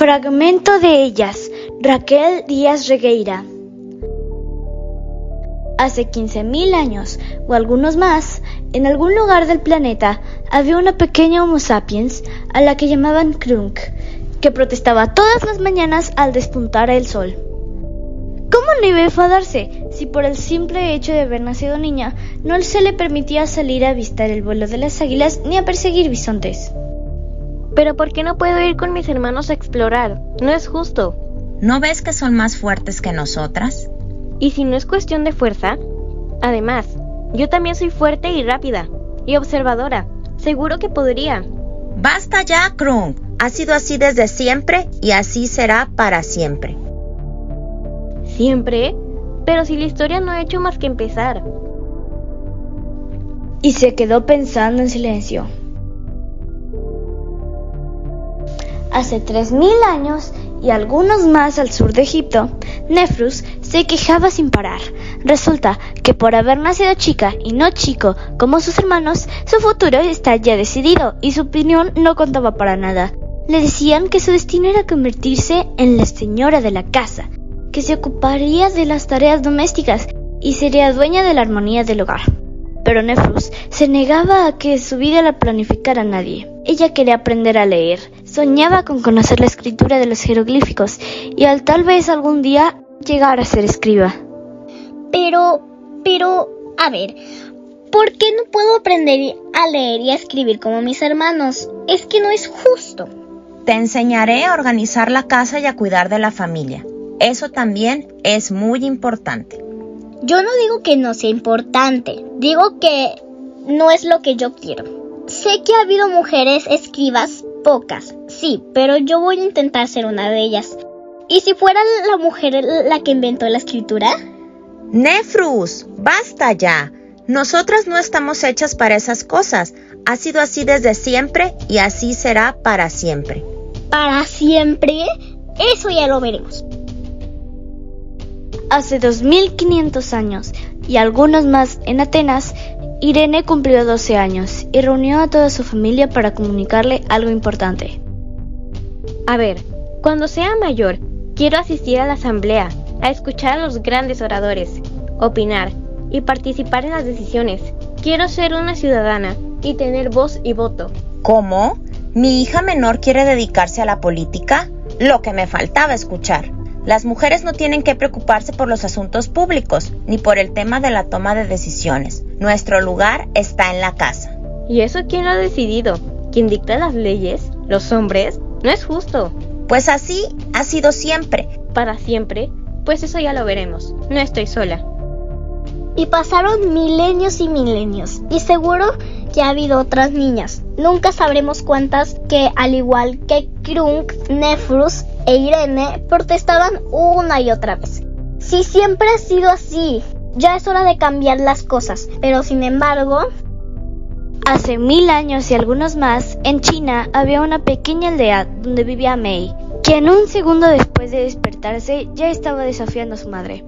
Fragmento de ellas, Raquel Díaz Regueira. Hace 15.000 años, o algunos más, en algún lugar del planeta había una pequeña Homo sapiens a la que llamaban Krunk, que protestaba todas las mañanas al despuntar el sol. ¿Cómo no iba a enfadarse si por el simple hecho de haber nacido niña no se le permitía salir a avistar el vuelo de las águilas ni a perseguir bisontes? Pero ¿por qué no puedo ir con mis hermanos a explorar? No es justo. ¿No ves que son más fuertes que nosotras? ¿Y si no es cuestión de fuerza? Además, yo también soy fuerte y rápida. Y observadora. Seguro que podría. Basta ya, Krung. Ha sido así desde siempre y así será para siempre. ¿Siempre? Pero si la historia no ha hecho más que empezar. Y se quedó pensando en silencio. Hace 3.000 años y algunos más al sur de Egipto, Nefrus se quejaba sin parar. Resulta que por haber nacido chica y no chico como sus hermanos, su futuro está ya decidido y su opinión no contaba para nada. Le decían que su destino era convertirse en la señora de la casa, que se ocuparía de las tareas domésticas y sería dueña de la armonía del hogar. Pero Nefrus se negaba a que su vida la planificara nadie. Ella quería aprender a leer, soñaba con conocer la escritura de los jeroglíficos y al tal vez algún día llegar a ser escriba. Pero, pero, a ver, ¿por qué no puedo aprender a leer y a escribir como mis hermanos? Es que no es justo. Te enseñaré a organizar la casa y a cuidar de la familia. Eso también es muy importante. Yo no digo que no sea importante, digo que no es lo que yo quiero. Sé que ha habido mujeres escribas, pocas, sí, pero yo voy a intentar ser una de ellas. ¿Y si fuera la mujer la que inventó la escritura? Nefrus, basta ya. Nosotras no estamos hechas para esas cosas. Ha sido así desde siempre y así será para siempre. ¿Para siempre? Eso ya lo veremos hace 2500 años y algunos más en Atenas, Irene cumplió 12 años y reunió a toda su familia para comunicarle algo importante. A ver, cuando sea mayor, quiero asistir a la asamblea, a escuchar a los grandes oradores, opinar y participar en las decisiones. Quiero ser una ciudadana y tener voz y voto. ¿Cómo? ¿Mi hija menor quiere dedicarse a la política? Lo que me faltaba escuchar. Las mujeres no tienen que preocuparse por los asuntos públicos ni por el tema de la toma de decisiones. Nuestro lugar está en la casa. ¿Y eso quién lo ha decidido? ¿Quién dicta las leyes? ¿Los hombres? No es justo. Pues así ha sido siempre. ¿Para siempre? Pues eso ya lo veremos. No estoy sola. Y pasaron milenios y milenios. Y seguro que ha habido otras niñas. Nunca sabremos cuántas que, al igual que Krunk, Nefrus e Irene, protestaban una y otra vez. Si siempre ha sido así, ya es hora de cambiar las cosas. Pero sin embargo... Hace mil años y algunos más, en China había una pequeña aldea donde vivía Mei, que en un segundo después de despertarse ya estaba desafiando a su madre.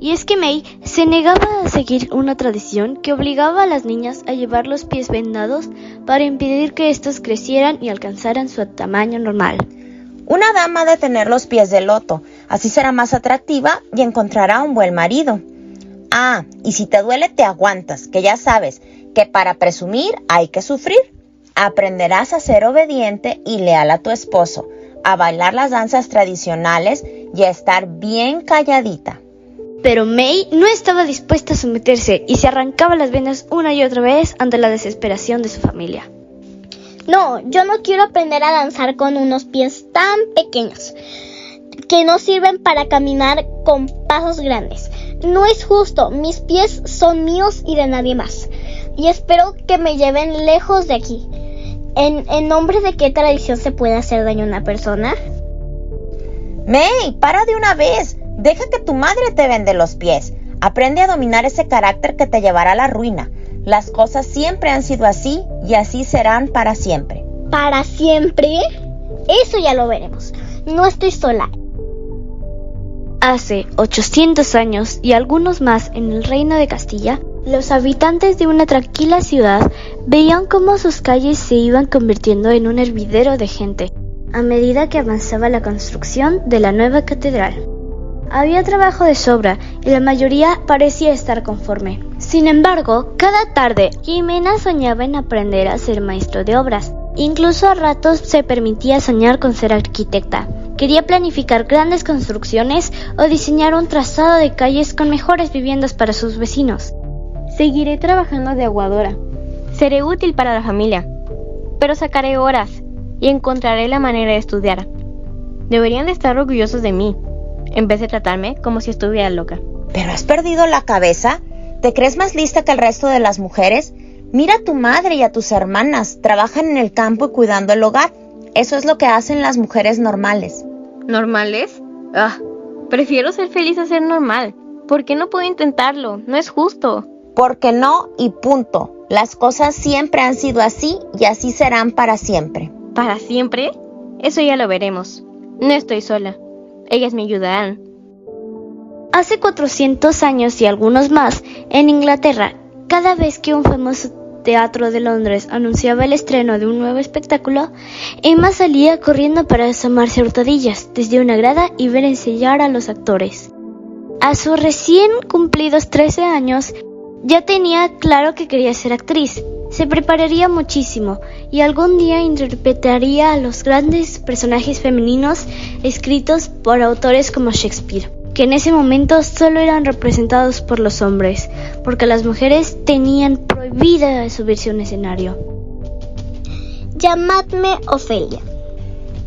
Y es que Mei se negaba a seguir una tradición que obligaba a las niñas a llevar los pies vendados para impedir que estos crecieran y alcanzaran su tamaño normal. Una dama de tener los pies de loto, así será más atractiva y encontrará un buen marido. Ah, y si te duele te aguantas, que ya sabes que para presumir hay que sufrir. Aprenderás a ser obediente y leal a tu esposo, a bailar las danzas tradicionales y a estar bien calladita. Pero May no estaba dispuesta a someterse y se arrancaba las venas una y otra vez ante la desesperación de su familia. No, yo no quiero aprender a danzar con unos pies tan pequeños que no sirven para caminar con pasos grandes. No es justo, mis pies son míos y de nadie más. Y espero que me lleven lejos de aquí. ¿En, en nombre de qué tradición se puede hacer daño a una persona? May, para de una vez. Deja que tu madre te vende los pies. Aprende a dominar ese carácter que te llevará a la ruina. Las cosas siempre han sido así y así serán para siempre. ¿Para siempre? Eso ya lo veremos. No estoy sola. Hace 800 años y algunos más en el reino de Castilla, los habitantes de una tranquila ciudad veían cómo sus calles se iban convirtiendo en un hervidero de gente a medida que avanzaba la construcción de la nueva catedral. Había trabajo de sobra y la mayoría parecía estar conforme. Sin embargo, cada tarde Jimena soñaba en aprender a ser maestro de obras. Incluso a ratos se permitía soñar con ser arquitecta. Quería planificar grandes construcciones o diseñar un trazado de calles con mejores viviendas para sus vecinos. Seguiré trabajando de aguadora. Seré útil para la familia. Pero sacaré horas y encontraré la manera de estudiar. Deberían de estar orgullosos de mí, en vez de tratarme como si estuviera loca. ¿Pero has perdido la cabeza? ¿Te crees más lista que el resto de las mujeres? Mira a tu madre y a tus hermanas, trabajan en el campo y cuidando el hogar. Eso es lo que hacen las mujeres normales. ¿Normales? Ah, prefiero ser feliz a ser normal. ¿Por qué no puedo intentarlo? No es justo. Porque no y punto. Las cosas siempre han sido así y así serán para siempre. ¿Para siempre? Eso ya lo veremos. No estoy sola. Ellas me ayudarán. Hace 400 años y algunos más, en Inglaterra, cada vez que un famoso teatro de Londres anunciaba el estreno de un nuevo espectáculo, Emma salía corriendo para asomarse hurtadillas desde una grada y ver enseñar a los actores. A sus recién cumplidos 13 años, ya tenía claro que quería ser actriz. Se prepararía muchísimo y algún día interpretaría a los grandes personajes femeninos escritos por autores como Shakespeare, que en ese momento solo eran representados por los hombres, porque las mujeres tenían prohibida subirse a un escenario. Llamadme Ofelia.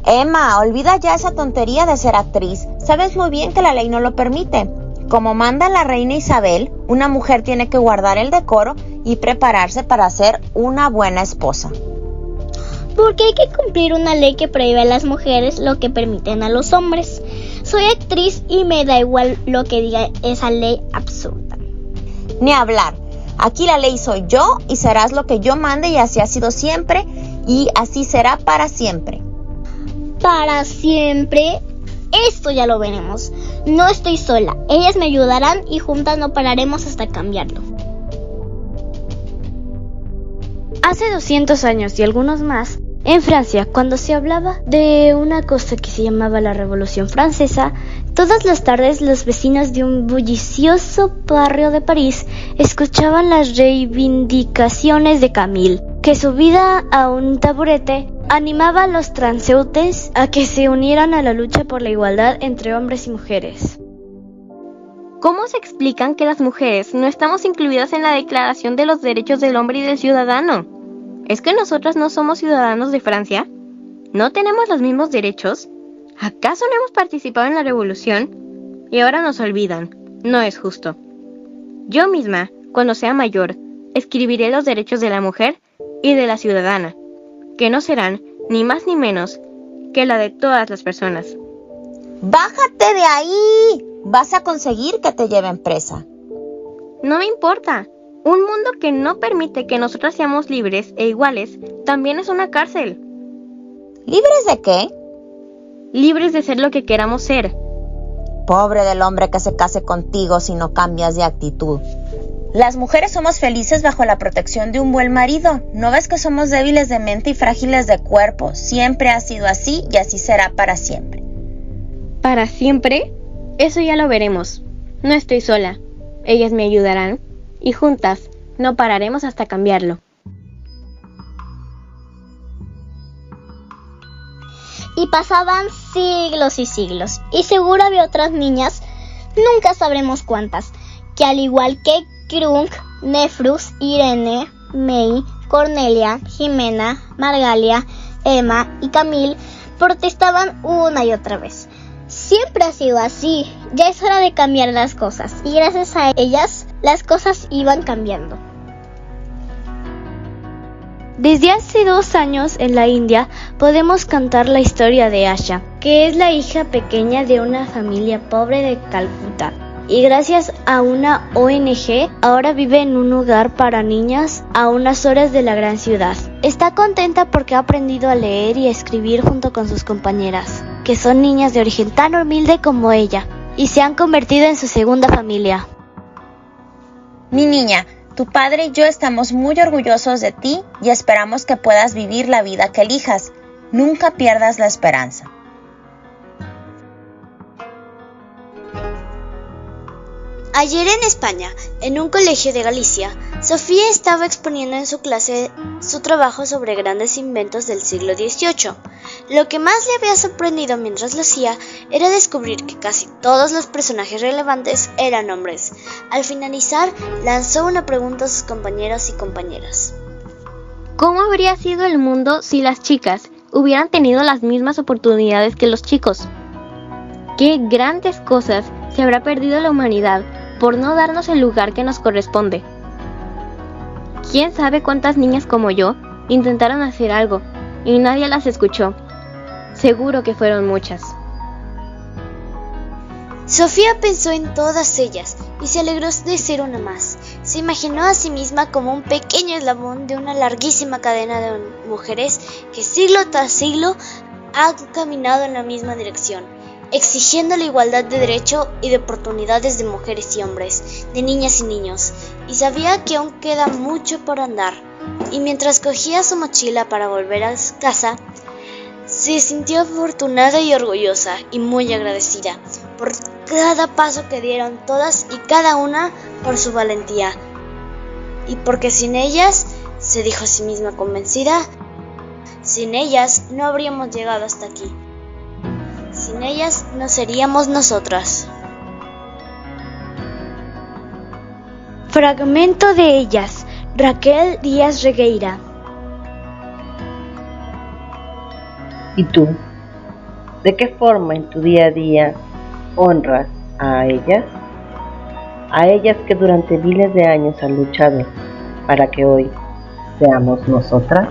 Emma, olvida ya esa tontería de ser actriz. Sabes muy bien que la ley no lo permite. Como manda la reina Isabel, una mujer tiene que guardar el decoro y prepararse para ser una buena esposa. Porque hay que cumplir una ley que prohíbe a las mujeres lo que permiten a los hombres. Soy actriz y me da igual lo que diga esa ley absurda. Ni hablar. Aquí la ley soy yo y serás lo que yo mande y así ha sido siempre y así será para siempre. Para siempre. Esto ya lo veremos. No estoy sola. Ellas me ayudarán y juntas no pararemos hasta cambiarlo. Hace 200 años y algunos más, en Francia, cuando se hablaba de una cosa que se llamaba la Revolución Francesa, todas las tardes los vecinos de un bullicioso barrio de París escuchaban las reivindicaciones de Camille, que subida a un taburete animaba a los transeúntes a que se unieran a la lucha por la igualdad entre hombres y mujeres. ¿Cómo se explican que las mujeres no estamos incluidas en la Declaración de los Derechos del Hombre y del Ciudadano? ¿Es que nosotras no somos ciudadanos de Francia? ¿No tenemos los mismos derechos? ¿Acaso no hemos participado en la revolución? Y ahora nos olvidan. No es justo. Yo misma, cuando sea mayor, escribiré los derechos de la mujer y de la ciudadana, que no serán ni más ni menos que la de todas las personas. ¡Bájate de ahí! Vas a conseguir que te lleven presa. No me importa. Un mundo que no permite que nosotras seamos libres e iguales también es una cárcel. ¿Libres de qué? Libres de ser lo que queramos ser. Pobre del hombre que se case contigo si no cambias de actitud. Las mujeres somos felices bajo la protección de un buen marido. ¿No ves que somos débiles de mente y frágiles de cuerpo? Siempre ha sido así y así será para siempre. ¿Para siempre? Eso ya lo veremos. No estoy sola. Ellas me ayudarán y juntas no pararemos hasta cambiarlo. Y pasaban siglos y siglos, y seguro había otras niñas, nunca sabremos cuántas, que al igual que Krunk, Nefrus, Irene, May, Cornelia, Jimena, Margalia, Emma y Camille protestaban una y otra vez. Siempre ha sido así, ya es hora de cambiar las cosas y gracias a ellas las cosas iban cambiando. Desde hace dos años en la India podemos cantar la historia de Asha, que es la hija pequeña de una familia pobre de Calcuta y gracias a una ONG ahora vive en un hogar para niñas a unas horas de la gran ciudad. Está contenta porque ha aprendido a leer y a escribir junto con sus compañeras, que son niñas de origen tan humilde como ella, y se han convertido en su segunda familia. Mi niña, tu padre y yo estamos muy orgullosos de ti y esperamos que puedas vivir la vida que elijas. Nunca pierdas la esperanza. Ayer en España, en un colegio de Galicia, Sofía estaba exponiendo en su clase su trabajo sobre grandes inventos del siglo XVIII. Lo que más le había sorprendido mientras lo hacía era descubrir que casi todos los personajes relevantes eran hombres. Al finalizar, lanzó una pregunta a sus compañeros y compañeras. ¿Cómo habría sido el mundo si las chicas hubieran tenido las mismas oportunidades que los chicos? ¿Qué grandes cosas se habrá perdido la humanidad por no darnos el lugar que nos corresponde. ¿Quién sabe cuántas niñas como yo intentaron hacer algo y nadie las escuchó? Seguro que fueron muchas. Sofía pensó en todas ellas y se alegró de ser una más. Se imaginó a sí misma como un pequeño eslabón de una larguísima cadena de mujeres que siglo tras siglo han caminado en la misma dirección exigiendo la igualdad de derecho y de oportunidades de mujeres y hombres, de niñas y niños, y sabía que aún queda mucho por andar. Y mientras cogía su mochila para volver a casa, se sintió afortunada y orgullosa y muy agradecida por cada paso que dieron todas y cada una por su valentía. Y porque sin ellas, se dijo a sí misma convencida, sin ellas no habríamos llegado hasta aquí. Sin ellas no seríamos nosotras. Fragmento de ellas, Raquel Díaz Regueira. ¿Y tú? ¿De qué forma en tu día a día honras a ellas? A ellas que durante miles de años han luchado para que hoy seamos nosotras.